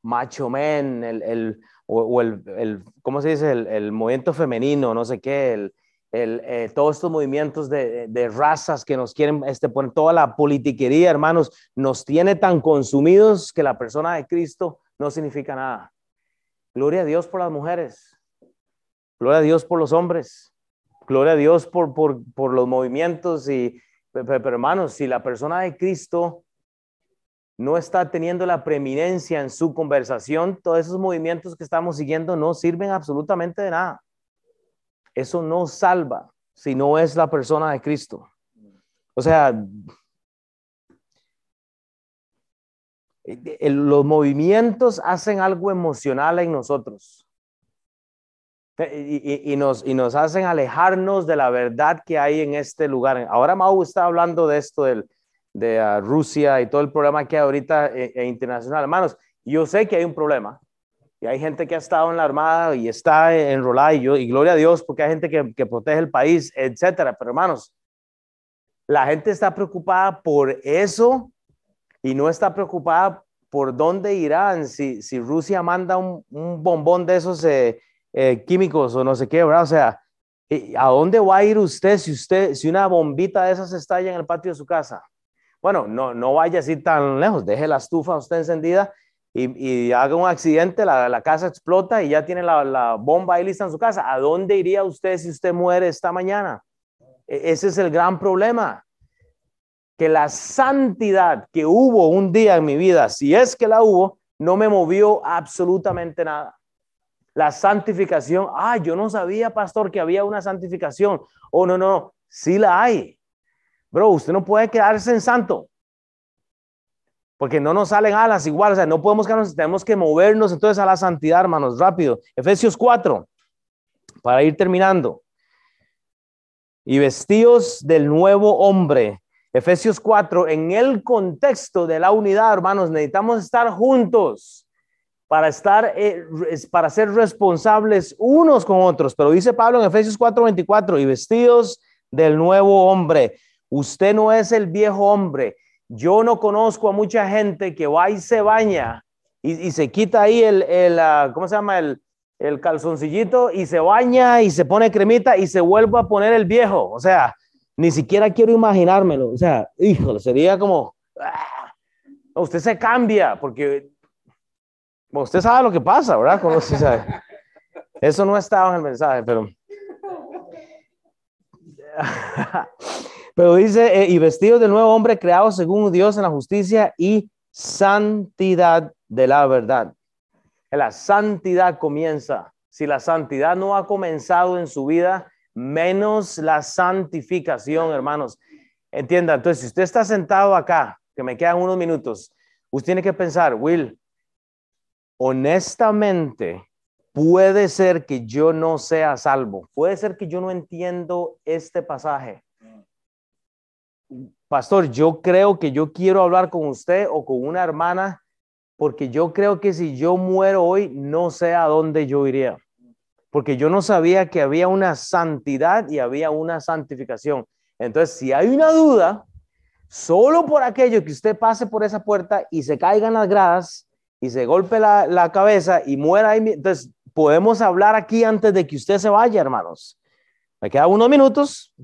macho men, el, el, o, el, el, ¿cómo se dice? El, el, movimiento femenino, no sé qué, el, el, eh, todos estos movimientos de, de, razas que nos quieren este, poner, toda la politiquería, hermanos, nos tiene tan consumidos que la persona de Cristo no significa nada. Gloria a Dios por las mujeres, gloria a Dios por los hombres, gloria a Dios por, por, por los movimientos y, pero, hermanos, si la persona de Cristo no está teniendo la preeminencia en su conversación, todos esos movimientos que estamos siguiendo no sirven absolutamente de nada. Eso no salva si no es la persona de Cristo. O sea, los movimientos hacen algo emocional en nosotros. Y, nos, y nos hacen alejarnos de la verdad que hay en este lugar. Ahora Mau está hablando de esto del, de Rusia y todo el problema que hay ahorita e, e internacional. Hermanos, yo sé que hay un problema y hay gente que ha estado en la Armada y está enrolada y, yo, y gloria a Dios porque hay gente que, que protege el país, etcétera. Pero hermanos, la gente está preocupada por eso y no está preocupada por dónde irán. Si, si Rusia manda un, un bombón de esos... Eh, eh, químicos o no sé qué, ¿verdad? O sea, ¿a dónde va a ir usted si usted, si una bombita de esas estalla en el patio de su casa? Bueno, no, no vaya así tan lejos, deje la estufa usted encendida y, haga un accidente, la, casa explota y ya tiene la, la, bomba ahí lista en su casa. ¿A dónde iría usted si usted muere esta mañana? E, ese es el gran problema. Que la santidad que hubo un día en mi vida, si es que la hubo, no me movió absolutamente nada. La santificación, ah, yo no sabía, pastor, que había una santificación. Oh, no, no, sí la hay. Bro, usted no puede quedarse en santo. Porque no nos salen alas igual, o sea, no podemos quedarnos, tenemos que movernos entonces a la santidad, hermanos, rápido. Efesios 4, para ir terminando. Y vestidos del nuevo hombre. Efesios 4, en el contexto de la unidad, hermanos, necesitamos estar juntos para estar, eh, para ser responsables unos con otros. Pero dice Pablo en Efesios 4:24, y vestidos del nuevo hombre. Usted no es el viejo hombre. Yo no conozco a mucha gente que va y se baña y, se quita ahí el, el uh, ¿cómo se llama? El, calzoncillito y se baña y se pone cremita y se vuelve a poner el viejo. O sea, ni siquiera quiero imaginármelo. O sea, híjole, sería como, ah, usted se cambia porque usted sabe lo que pasa, ¿verdad? Eso no estaba en el mensaje, pero... (laughs) pero dice, eh, y vestidos del nuevo hombre creado según Dios en la justicia y santidad de la verdad. La santidad comienza. Si la santidad no ha comenzado en su vida, menos la santificación, hermanos. Entienda, entonces, si usted está sentado acá, que me quedan unos minutos, usted tiene que pensar, Will, honestamente, puede ser que yo no sea salvo, puede ser que yo no entiendo este pasaje. Pastor, yo creo que yo quiero hablar con usted o con una hermana porque yo creo que si yo muero hoy, no sé a dónde yo iría. Porque yo no sabía que había una santidad y había una santificación. Entonces, si hay una duda, solo por aquello que usted pase por esa puerta y se caigan las gradas y se golpe la, cabeza y muera ahí, entonces podemos hablar aquí antes de que usted se vaya, hermanos. Me quedan unos minutos.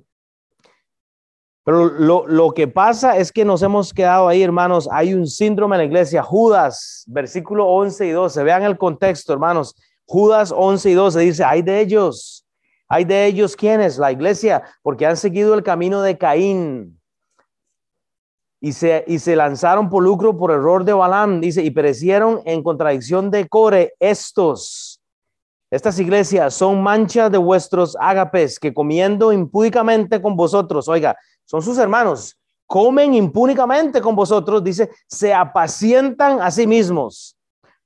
Pero lo, lo, que pasa es que nos hemos quedado ahí, hermanos. Hay un síndrome en la iglesia. Judas, versículo 11 y 12. Vean el contexto, hermanos. Judas 11 y 12 dice, hay de ellos. Hay de ellos quienes, la iglesia, porque han seguido el camino de Caín y se, y se lanzaron por lucro por error de Balaam, dice, y perecieron en contradicción de Core estos. Estas iglesias son manchas de vuestros ágapes que comiendo impúdicamente con vosotros, oiga, son sus hermanos, comen impúdicamente con vosotros, dice, se apacientan a sí mismos.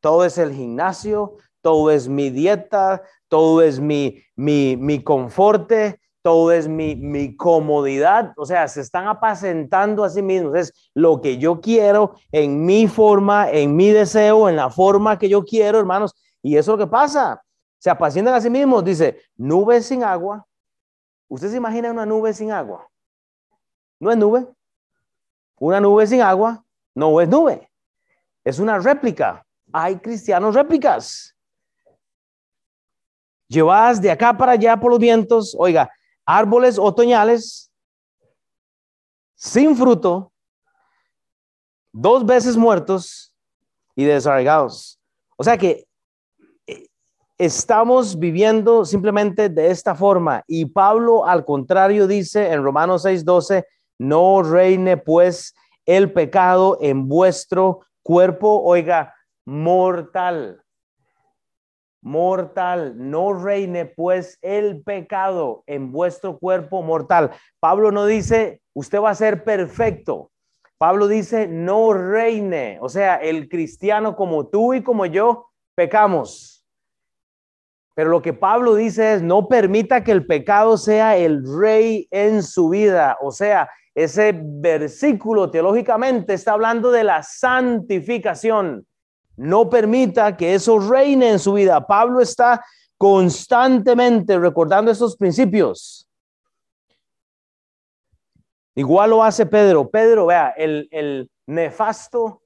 Todo es el gimnasio, todo es mi dieta, todo es mi, mi, mi conforte, todo es mi, mi comodidad, o sea, se están apacentando a sí mismos, es lo que yo quiero en mi forma, en mi deseo, en la forma que yo quiero, hermanos, y eso es lo que pasa, se apacientan a sí mismos, dice, nubes sin agua, ¿usted se imagina una nube sin agua? No es nube, una nube sin agua no es nube, es una réplica, hay cristianos réplicas. Llevadas de acá para allá por los vientos, oiga, árboles otoñales sin fruto, dos veces muertos y desarraigados. O sea que eh, estamos viviendo simplemente de esta forma. Y Pablo al contrario dice en Romanos 6:12, no reine pues el pecado en vuestro cuerpo, oiga, mortal mortal. No reine pues el pecado en vuestro cuerpo mortal. Pablo no dice, usted va a ser perfecto. Pablo dice, no reine. O sea, el cristiano como tú y como yo pecamos. Pero lo que Pablo dice es, no permita que el pecado sea el rey en su vida. O sea, ese versículo teológicamente está hablando de la santificación. No permita que eso reine en su vida. Pablo está constantemente recordando esos principios. Igual lo hace Pedro. Pedro, vea, el, nefasto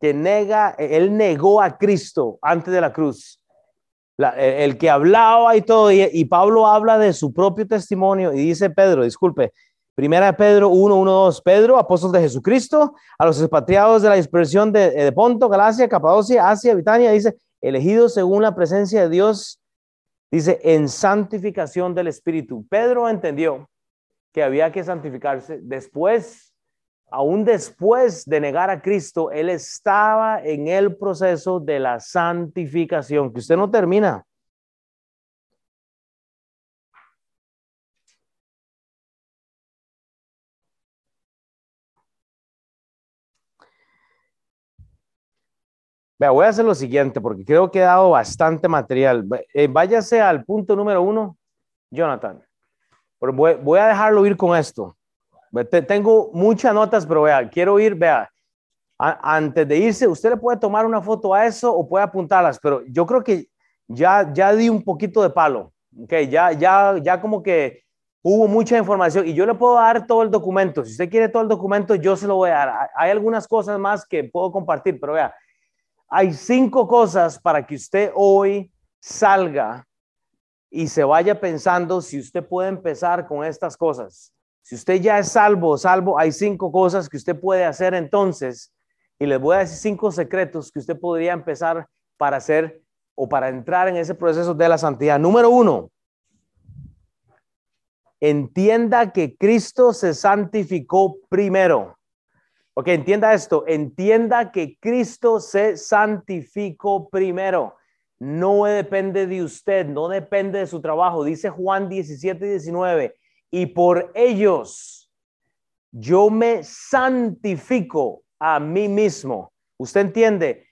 que nega, él negó a Cristo antes de la cruz. El que hablaba y todo, y, Pablo habla de su propio testimonio y dice Pedro, disculpe, Primera de Pedro 1, 1, 2. Pedro, apóstol de Jesucristo, a los expatriados de la dispersión de, de Ponto, Galacia, Capadocia, Asia, Bitania, dice, elegidos según la presencia de Dios, dice, en santificación del Espíritu. Pedro entendió que había que santificarse. Después, aún después de negar a Cristo, él estaba en el proceso de la santificación, que usted no termina. voy a hacer lo siguiente porque creo que he dado bastante material. Eh, váyase al punto número uno, Jonathan. voy, a dejarlo ir con esto. Tengo muchas notas, pero vea, quiero ir, vea, antes de irse, usted le puede tomar una foto a eso o puede apuntarlas, pero yo creo que ya, ya di un poquito de palo. Okay, ya, ya, ya como que hubo mucha información y yo le puedo dar todo el documento. Si usted quiere todo el documento, yo se lo voy a dar. Hay algunas cosas más que puedo compartir, pero vea, hay cinco cosas para que usted hoy salga y se vaya pensando si usted puede empezar con estas cosas. Si usted ya es salvo, salvo, hay cinco cosas que usted puede hacer entonces. Y les voy a decir cinco secretos que usted podría empezar para hacer o para entrar en ese proceso de la santidad. Número uno, entienda que Cristo se santificó primero. Ok, entienda esto, entienda que Cristo se santificó primero. No depende de usted, no depende de su trabajo. Dice Juan 17, 19, y por ellos yo me santifico a mí mismo. ¿Usted entiende?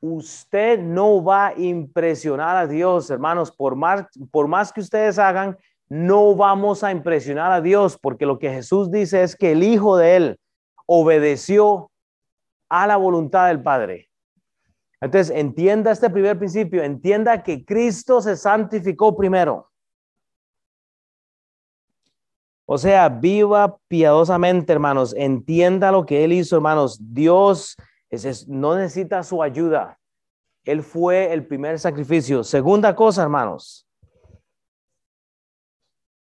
Usted no va a impresionar a Dios, hermanos, por más, por más que ustedes hagan, no vamos a impresionar a Dios, porque lo que Jesús dice es que el Hijo de Él obedeció a la voluntad del Padre. Entonces, entienda este primer principio, entienda que Cristo se santificó primero. O sea, viva piadosamente, hermanos, entienda lo que Él hizo, hermanos. Dios no necesita su ayuda. Él fue el primer sacrificio. Segunda cosa, hermanos.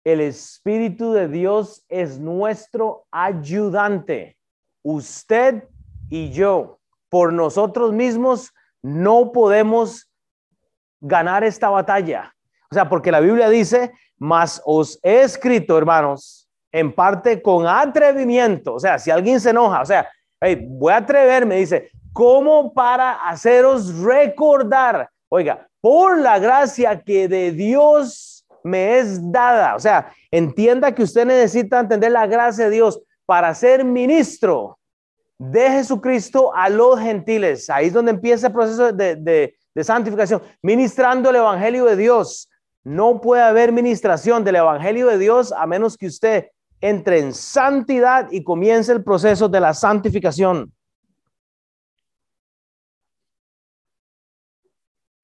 El Espíritu de Dios es nuestro ayudante. Usted y yo, por nosotros mismos, no podemos ganar esta batalla. O sea, porque la Biblia dice, mas os he escrito, hermanos, en parte con atrevimiento. O sea, si alguien se enoja, o sea, voy a atreverme, dice, como para haceros recordar, oiga, por la gracia que de Dios me es dada. O sea, entienda que usted necesita entender la gracia de Dios para ser ministro de Jesucristo a los gentiles. Ahí es donde empieza el proceso de, de, santificación, ministrando el Evangelio de Dios. No puede haber ministración del Evangelio de Dios a menos que usted entre en santidad y comience el proceso de la santificación.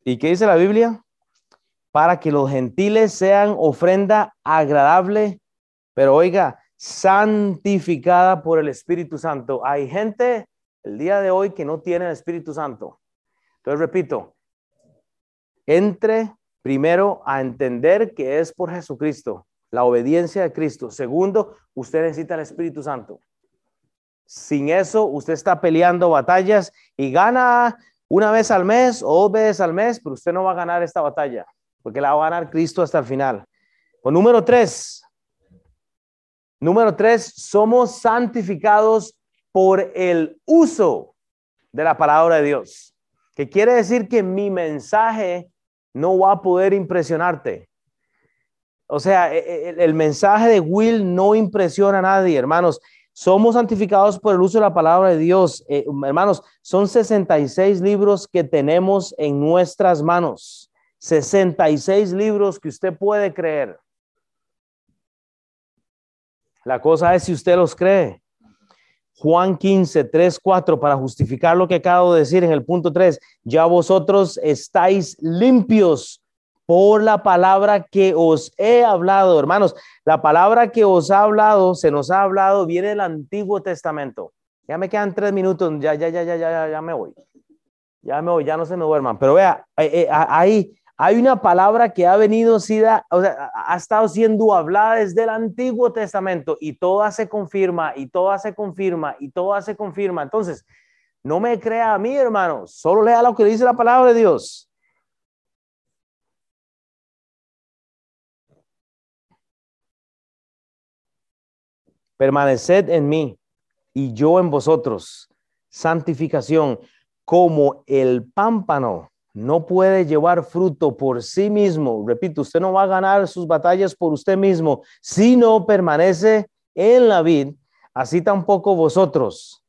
¿Y qué dice la Biblia? Para que los gentiles sean ofrenda agradable, pero oiga, santificada por el Espíritu Santo. Hay gente el día de hoy que no tiene el Espíritu Santo. Entonces, repito, entre primero a entender que es por Jesucristo, la obediencia de Cristo. Segundo, usted necesita el Espíritu Santo. Sin eso, usted está peleando batallas y gana una vez al mes o dos veces al mes, pero usted no va a ganar esta batalla, porque la va a ganar Cristo hasta el final. O número tres, Número tres, somos santificados por el uso de la palabra de Dios, que quiere decir que mi mensaje no va a poder impresionarte. O sea, e, e, el, mensaje de Will no impresiona a nadie, hermanos. Somos santificados por el uso de la palabra de Dios. Eh, hermanos, son 66 libros que tenemos en nuestras manos. 66 libros que usted puede creer. La cosa es si usted los cree. Juan 15, 3, 4, para justificar lo que acabo de decir en el punto 3, ya vosotros estáis limpios por la palabra que os he hablado, hermanos. La palabra que os ha hablado, se nos ha hablado, viene del Antiguo Testamento. Ya me quedan tres minutos, ya, ya, ya, ya, ya, ya me voy. Ya me voy, ya no se me duerman. Pero vea, eh, eh, ahí hay una palabra que ha venido, o ha estado siendo hablada desde el Antiguo Testamento y toda se confirma y toda se confirma y toda se confirma. Entonces, no me crea a mí, hermano, solo lea lo que dice la palabra de Dios. Permaneced en mí y yo en vosotros. Santificación como el pámpano no puede llevar fruto por sí mismo. Repito, usted no va a ganar sus batallas por usted mismo si no permanece en la vid, así tampoco vosotros,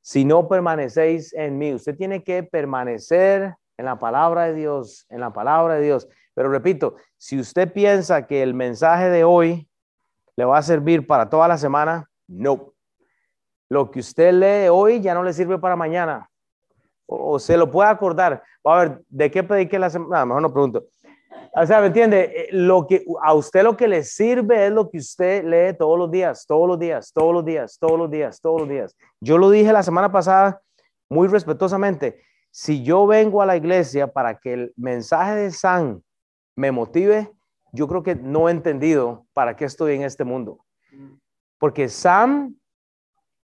si no permanecéis en mí. Usted tiene que permanecer en la palabra de Dios, en la palabra de Dios. Pero repito, si usted piensa que el mensaje de hoy le va a servir para toda la semana, no. Lo que usted lee hoy ya no le sirve para mañana o, se lo puede acordar. A ver, ¿de qué prediqué la semana? mejor no pregunto. O sea, ¿me entiende? Eh, lo que, a usted lo que le sirve es lo que usted lee todos los días, todos los días, todos los días, todos los días, todos los días. Yo lo dije la semana pasada muy respetuosamente. Si yo vengo a la iglesia para que el mensaje de San me motive, yo creo que no he entendido para qué estoy en este mundo. Porque Sam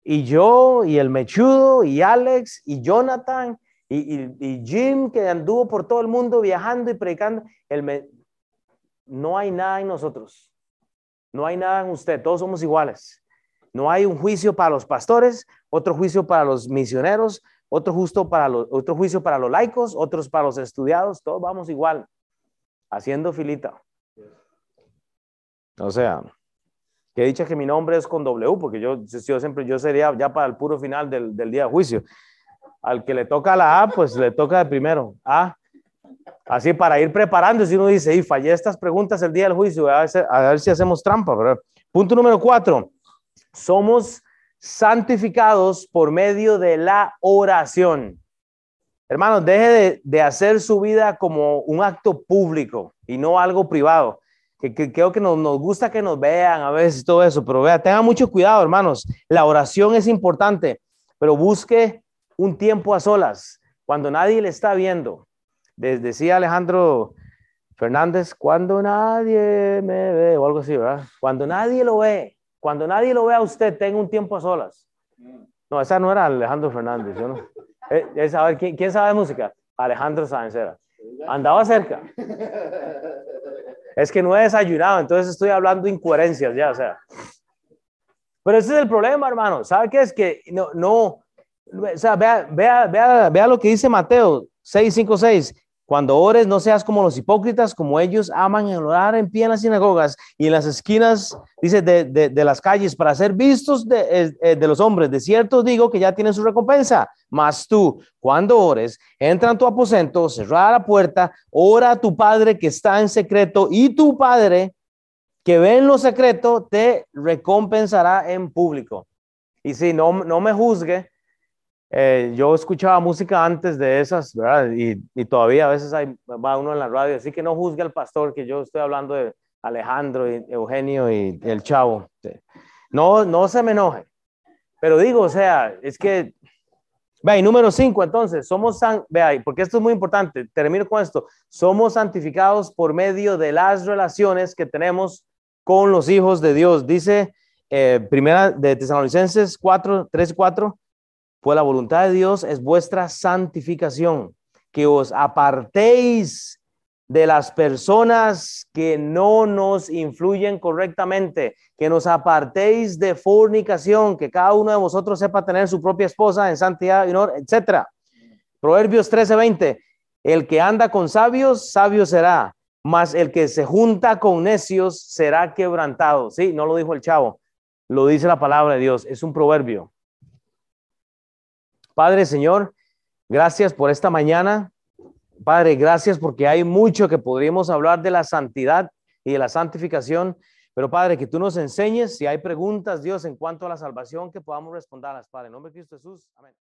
y yo, y el Mechudo, y Alex, y Jonathan, y, Jim, que anduvo por todo el mundo viajando y predicando, el no hay nada en nosotros. No hay nada en usted, todos somos iguales. No hay un juicio para los pastores, otro juicio para los misioneros, otro, justo para los, otro juicio para los laicos, otros para los estudiados, todos vamos igual, haciendo filita. O sea, Que dicha que mi nombre es con W, porque yo, yo siempre, yo sería ya para el puro final del, del día de juicio. Al que le toca la A, pues le toca de primero. A. Así para ir preparando, si uno dice, y fallé estas preguntas el día del juicio, a ver, a ver si hacemos trampa. ¿verdad? Punto número cuatro. Somos santificados por medio de la oración. Hermanos, deje de, de, hacer su vida como un acto público y no algo privado. Que, que creo que nos, nos, gusta que nos vean a veces todo eso, pero vea, tengan mucho cuidado, hermanos. La oración es importante, pero busque un tiempo a solas, cuando nadie le está viendo. Decía Alejandro Fernández, cuando nadie me ve, o algo así, ¿verdad? Cuando nadie lo ve, cuando nadie lo ve a usted, tenga un tiempo a solas. No, esa no era Alejandro Fernández, no. Eh, a ver, ¿quién, ¿quién, sabe música? Alejandro Sáenz Andaba cerca. Es que no he desayunado, entonces estoy hablando incoherencias ya, o sea. Pero ese es el problema, hermano. ¿Sabe qué es? Que no, no, o sea, vea, vea, vea, vea lo que dice Mateo 6, 5, 6. Cuando ores, no seas como los hipócritas, como ellos aman orar en pie en las sinagogas y en las esquinas, dice, de, las calles para ser vistos de, de, los hombres. De cierto digo que ya tienen su recompensa. Mas tú, cuando ores, entra en tu aposento, cerrada la puerta, ora a tu Padre que está en secreto y tu Padre que ve en lo secreto te recompensará en público. Y si no, no me juzgue, eh, yo escuchaba música antes de esas, ¿verdad? Y, y, todavía a veces hay, va uno en la radio, así que no juzgue al pastor, que yo estoy hablando de Alejandro y Eugenio y, y el chavo. No, no se me enoje. Pero digo, o sea, es que, vea, y número cinco, entonces, somos, san, vea, porque esto es muy importante, termino con esto, somos santificados por medio de las relaciones que tenemos con los hijos de Dios. Dice eh, primera de Tesalonicenses 4, 3, 4, pues la voluntad de Dios es vuestra santificación, que os apartéis de las personas que no nos influyen correctamente, que nos apartéis de fornicación, que cada uno de vosotros sepa tener su propia esposa en santidad y honor, etc. Proverbios 13:20, el que anda con sabios, sabio será, mas el que se junta con necios será quebrantado. Sí, no lo dijo el chavo, lo dice la palabra de Dios, es un proverbio. Padre, Señor, gracias por esta mañana. Padre, gracias porque hay mucho que podríamos hablar de la santidad y de la santificación. Pero Padre, que tú nos enseñes si hay preguntas, Dios, en cuanto a la salvación, que podamos responderlas, Padre. En nombre de Cristo Jesús. Amén.